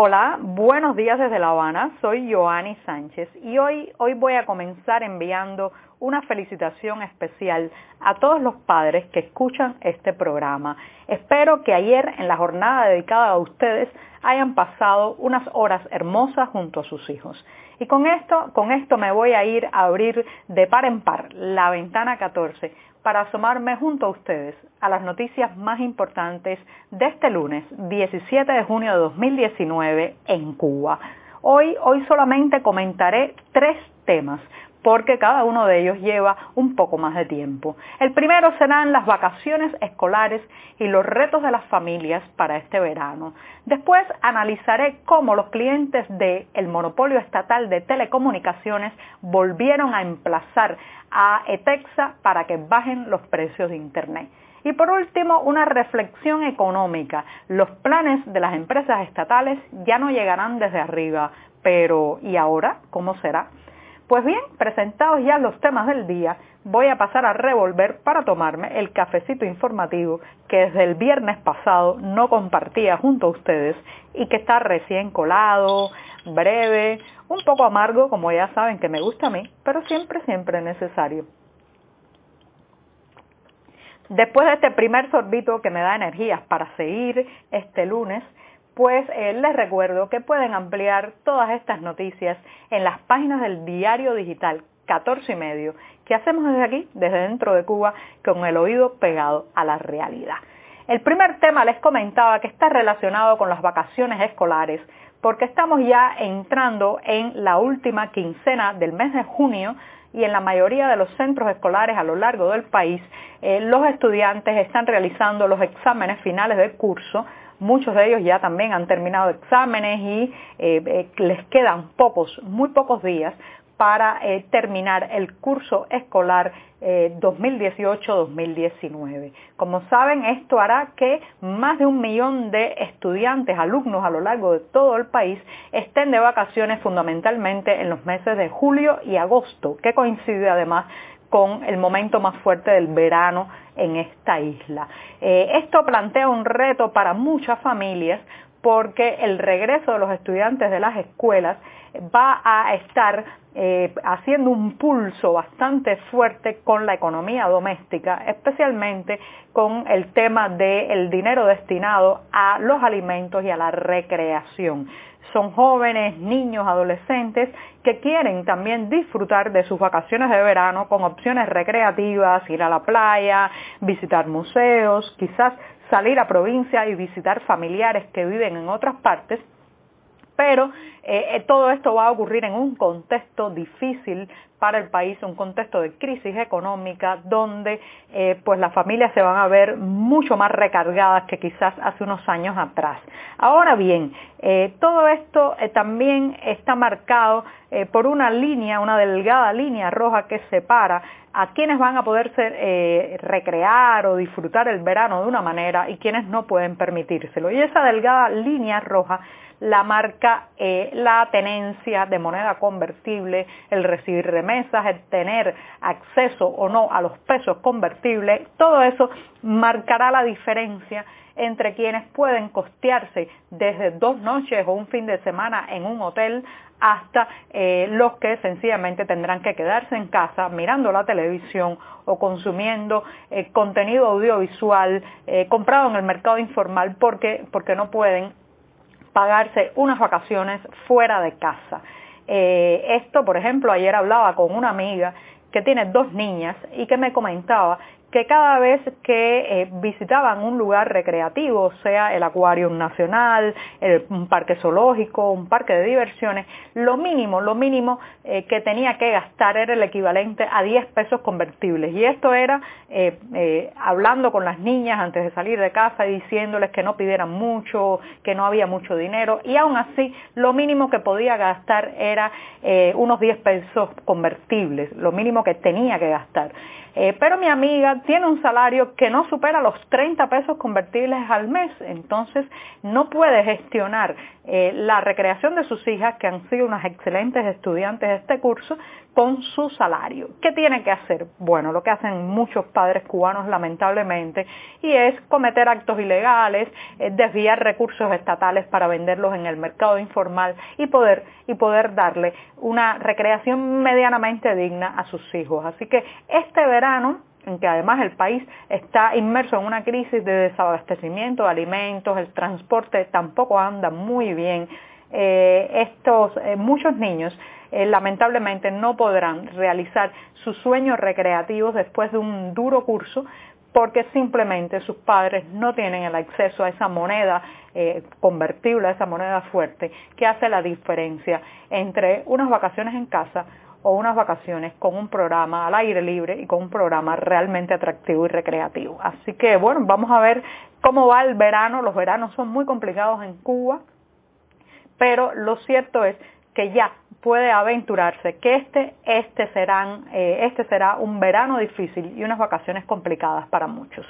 Hola, buenos días desde La Habana. Soy Joanny Sánchez y hoy, hoy voy a comenzar enviando una felicitación especial a todos los padres que escuchan este programa. Espero que ayer en la jornada dedicada a ustedes hayan pasado unas horas hermosas junto a sus hijos. Y con esto, con esto me voy a ir a abrir de par en par la ventana 14 para asomarme junto a ustedes a las noticias más importantes de este lunes 17 de junio de 2019 en Cuba. Hoy, hoy solamente comentaré tres temas porque cada uno de ellos lleva un poco más de tiempo. El primero serán las vacaciones escolares y los retos de las familias para este verano. Después analizaré cómo los clientes del monopolio estatal de telecomunicaciones volvieron a emplazar a ETEXA para que bajen los precios de Internet. Y por último, una reflexión económica. Los planes de las empresas estatales ya no llegarán desde arriba, pero ¿y ahora cómo será? Pues bien, presentados ya los temas del día, voy a pasar a revolver para tomarme el cafecito informativo que desde el viernes pasado no compartía junto a ustedes y que está recién colado, breve, un poco amargo, como ya saben que me gusta a mí, pero siempre, siempre necesario. Después de este primer sorbito que me da energías para seguir este lunes, pues eh, les recuerdo que pueden ampliar todas estas noticias en las páginas del diario digital 14 y medio que hacemos desde aquí, desde dentro de Cuba, con el oído pegado a la realidad. El primer tema les comentaba que está relacionado con las vacaciones escolares, porque estamos ya entrando en la última quincena del mes de junio y en la mayoría de los centros escolares a lo largo del país, eh, los estudiantes están realizando los exámenes finales del curso Muchos de ellos ya también han terminado exámenes y eh, eh, les quedan pocos, muy pocos días para eh, terminar el curso escolar 2018-2019. Como saben, esto hará que más de un millón de estudiantes, alumnos a lo largo de todo el país estén de vacaciones fundamentalmente en los meses de julio y agosto, que coincide además con el momento más fuerte del verano en esta isla. Eh, esto plantea un reto para muchas familias porque el regreso de los estudiantes de las escuelas va a estar eh, haciendo un pulso bastante fuerte con la economía doméstica, especialmente con el tema del dinero destinado a los alimentos y a la recreación. Son jóvenes, niños, adolescentes que quieren también disfrutar de sus vacaciones de verano con opciones recreativas, ir a la playa, visitar museos, quizás salir a provincia y visitar familiares que viven en otras partes pero eh, eh, todo esto va a ocurrir en un contexto difícil para el país, un contexto de crisis económica donde eh, pues las familias se van a ver mucho más recargadas que quizás hace unos años atrás. Ahora bien, todo esto también está marcado por una línea, una delgada línea roja que separa a quienes van a poderse recrear o disfrutar el verano de una manera y quienes no pueden permitírselo. Y esa delgada línea roja la marca eh, la tenencia de moneda convertible, el recibir remesas, el tener acceso o no a los pesos convertibles, todo eso marcará la diferencia entre quienes pueden costearse desde dos noches o un fin de semana en un hotel hasta eh, los que sencillamente tendrán que quedarse en casa mirando la televisión o consumiendo eh, contenido audiovisual comprado en el mercado informal porque, porque no pueden pagarse unas vacaciones fuera de casa. Eh, esto, por ejemplo, ayer hablaba con una amiga que tiene dos niñas y que me comentaba que cada vez que eh, visitaban un lugar recreativo, sea el acuario nacional, un parque zoológico, un parque de diversiones, lo mínimo, lo mínimo eh, que tenía que gastar era el equivalente a 10 pesos convertibles. Y esto era eh, hablando con las niñas antes de salir de casa diciéndoles que no pidieran mucho, que no había mucho dinero. Y aún así, lo mínimo que podía gastar era unos 10 pesos convertibles, lo mínimo que tenía que gastar. Pero mi amiga tiene un salario que no supera los 30 pesos convertibles al mes, entonces no puede gestionar eh, la recreación de sus hijas, que han sido unas excelentes estudiantes de este curso, con su salario. ¿Qué tiene que hacer? Bueno, lo que hacen muchos padres cubanos lamentablemente, y es cometer actos ilegales, eh, desviar recursos estatales para venderlos en el mercado informal y poder, y poder darle una recreación medianamente digna a sus hijos. Así que este verano en que además el país está inmerso en una crisis de desabastecimiento de alimentos, el transporte tampoco anda muy bien. Eh, estos eh, muchos niños eh, lamentablemente no podrán realizar sus sueños recreativos después de un duro curso porque simplemente sus padres no tienen el acceso a esa moneda convertible, a esa moneda fuerte que hace la diferencia entre unas vacaciones en casa o unas vacaciones con un programa al aire libre y con un programa realmente atractivo y recreativo. Así que bueno, vamos a ver cómo va el verano. Los veranos son muy complicados en Cuba, pero lo cierto es que ya puede aventurarse que este, este, serán, eh, este será un verano difícil y unas vacaciones complicadas para muchos.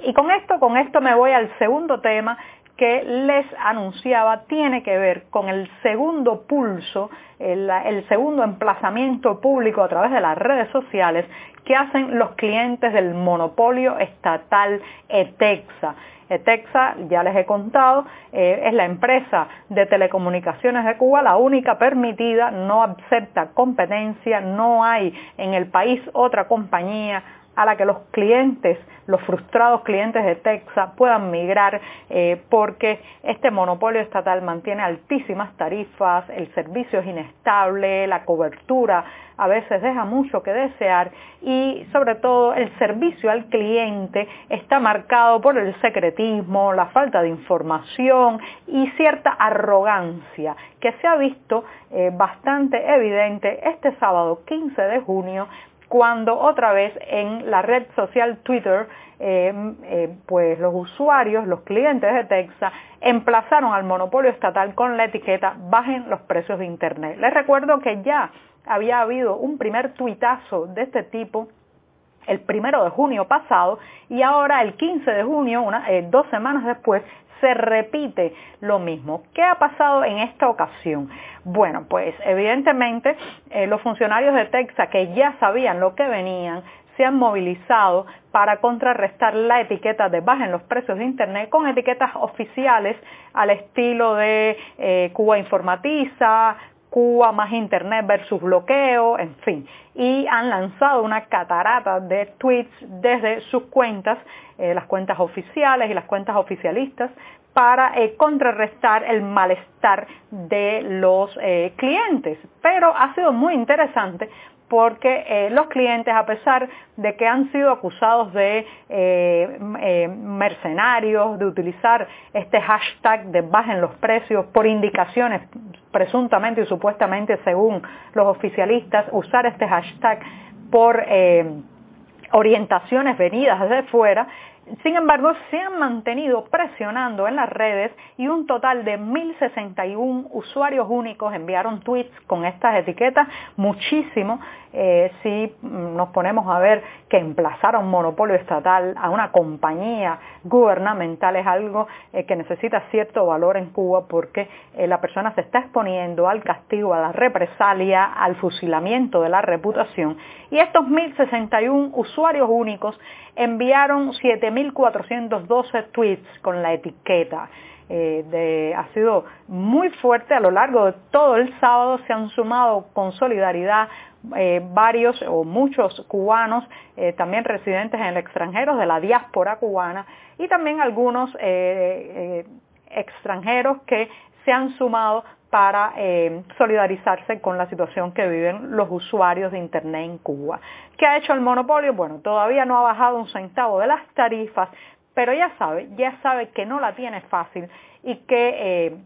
Y con esto, con esto me voy al segundo tema que les anunciaba tiene que ver con el segundo pulso, el, segundo emplazamiento público a través de las redes sociales que hacen los clientes del monopolio estatal ETEXA. ETEXA, ya les he contado, eh, es la empresa de telecomunicaciones de Cuba, la única permitida, no acepta competencia, no hay en el país otra compañía a la que los clientes, los frustrados clientes de Texas puedan migrar eh, porque este monopolio estatal mantiene altísimas tarifas, el servicio es inestable, la cobertura a veces deja mucho que desear y sobre todo el servicio al cliente está marcado por el secretismo, la falta de información y cierta arrogancia que se ha visto eh, bastante evidente este sábado 15 de junio cuando otra vez en la red social Twitter, eh, eh, pues los usuarios, los clientes de Texas, emplazaron al monopolio estatal con la etiqueta bajen los precios de Internet. Les recuerdo que ya había habido un primer tuitazo de este tipo el primero de junio pasado y ahora el 15 de junio, eh, dos semanas después, se repite lo mismo. ¿Qué ha pasado en esta ocasión? Bueno, pues evidentemente eh, los funcionarios de Texas que ya sabían lo que venían, se han movilizado para contrarrestar la etiqueta de bajen los precios de Internet con etiquetas oficiales al estilo de eh, Cuba Informatiza, Cuba más Internet versus bloqueo, en fin. Y han lanzado una catarata de tweets desde sus cuentas, eh, las cuentas oficiales y las cuentas oficialistas, para eh, contrarrestar el malestar de los eh, clientes. Pero ha sido muy interesante porque eh, los clientes, a pesar de que han sido acusados de mercenarios, de utilizar este hashtag de bajen los precios por indicaciones presuntamente y supuestamente según los oficialistas, usar este hashtag por orientaciones venidas desde fuera, sin embargo, se han mantenido presionando en las redes y un total de 1.061 usuarios únicos enviaron tweets con estas etiquetas, muchísimo. Eh, si nos ponemos a ver que emplazar a un monopolio estatal, a una compañía gubernamental es algo eh, que necesita cierto valor en Cuba porque eh, la persona se está exponiendo al castigo, a la represalia, al fusilamiento de la reputación. Y estos 1.061 usuarios únicos enviaron 7.412 tweets con la etiqueta. Eh, ha sido muy fuerte a lo largo de todo el sábado, se han sumado con solidaridad eh, varios o muchos cubanos, eh, también residentes en el extranjero de la diáspora cubana y también algunos extranjeros que se han sumado para eh, solidarizarse con la situación que viven los usuarios de Internet en Cuba. ¿Qué ha hecho el monopolio? Bueno, todavía no ha bajado un centavo de las tarifas, pero ya sabe, ya sabe que no la tiene fácil y que eh,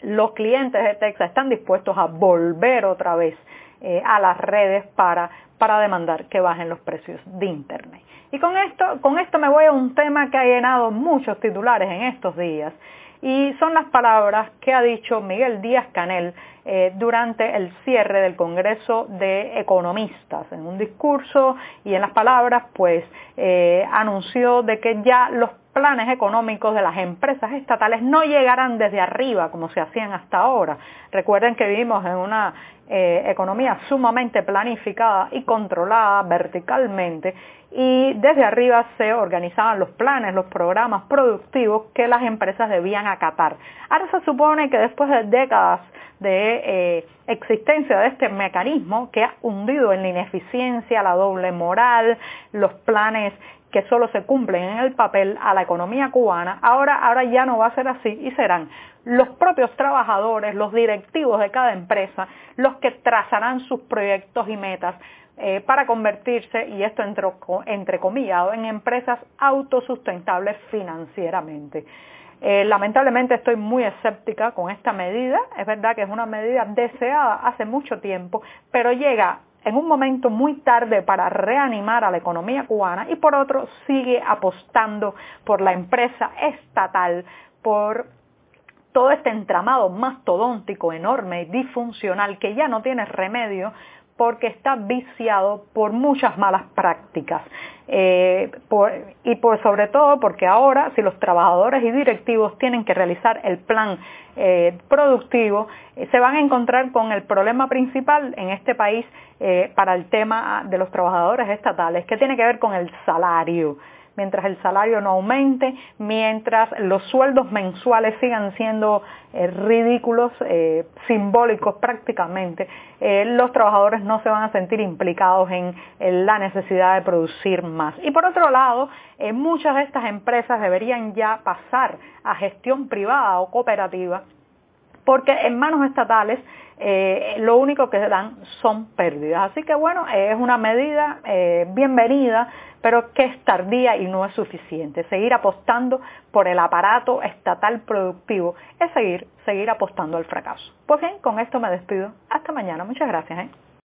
los clientes de Texas están dispuestos a volver otra vez eh, a las redes para, para demandar que bajen los precios de Internet. Y con esto, con esto me voy a un tema que ha llenado muchos titulares en estos días Y son las palabras que ha dicho Miguel Díaz Canel eh, durante el cierre del Congreso de Economistas. En un discurso y en las palabras, pues eh, anunció de que ya los planes económicos de las empresas estatales no llegarán desde arriba como se hacían hasta ahora. Recuerden que vivimos en una eh, economía sumamente planificada y controlada verticalmente y desde arriba se organizaban los planes, los programas productivos que las empresas debían acatar. Ahora se supone que después de décadas de eh, existencia de este mecanismo que ha hundido en la ineficiencia, la doble moral, los planes que solo se cumplen en el papel a la economía cubana, ahora, ahora ya no va a ser así y serán los propios trabajadores, los directivos de cada empresa, los que trazarán sus proyectos y metas eh, para convertirse, y esto entre, entrecomillado, en empresas autosustentables financieramente. Eh, lamentablemente estoy muy escéptica con esta medida, es verdad que es una medida deseada hace mucho tiempo, pero llega en un momento muy tarde para reanimar a la economía cubana y por otro sigue apostando por la empresa estatal, por todo este entramado mastodóntico, enorme y disfuncional que ya no tiene remedio porque está viciado por muchas malas prácticas. Eh, y por, sobre todo porque ahora si los trabajadores y directivos tienen que realizar el plan eh, productivo, eh, se van a encontrar con el problema principal en este país para el tema de los trabajadores estatales, que tiene que ver con el salario mientras el salario no aumente, mientras los sueldos mensuales sigan siendo eh, ridículos, eh, simbólicos prácticamente, eh, los trabajadores no se van a sentir implicados en, la necesidad de producir más. Y por otro lado, muchas de estas empresas deberían ya pasar a gestión privada o cooperativa porque en manos estatales lo único que dan son pérdidas. Así que bueno, es una medida bienvenida pero que es tardía y no es suficiente. Seguir apostando por el aparato estatal productivo es seguir, seguir apostando al fracaso. Pues bien, con esto me despido. Hasta mañana. Muchas gracias. ¿eh?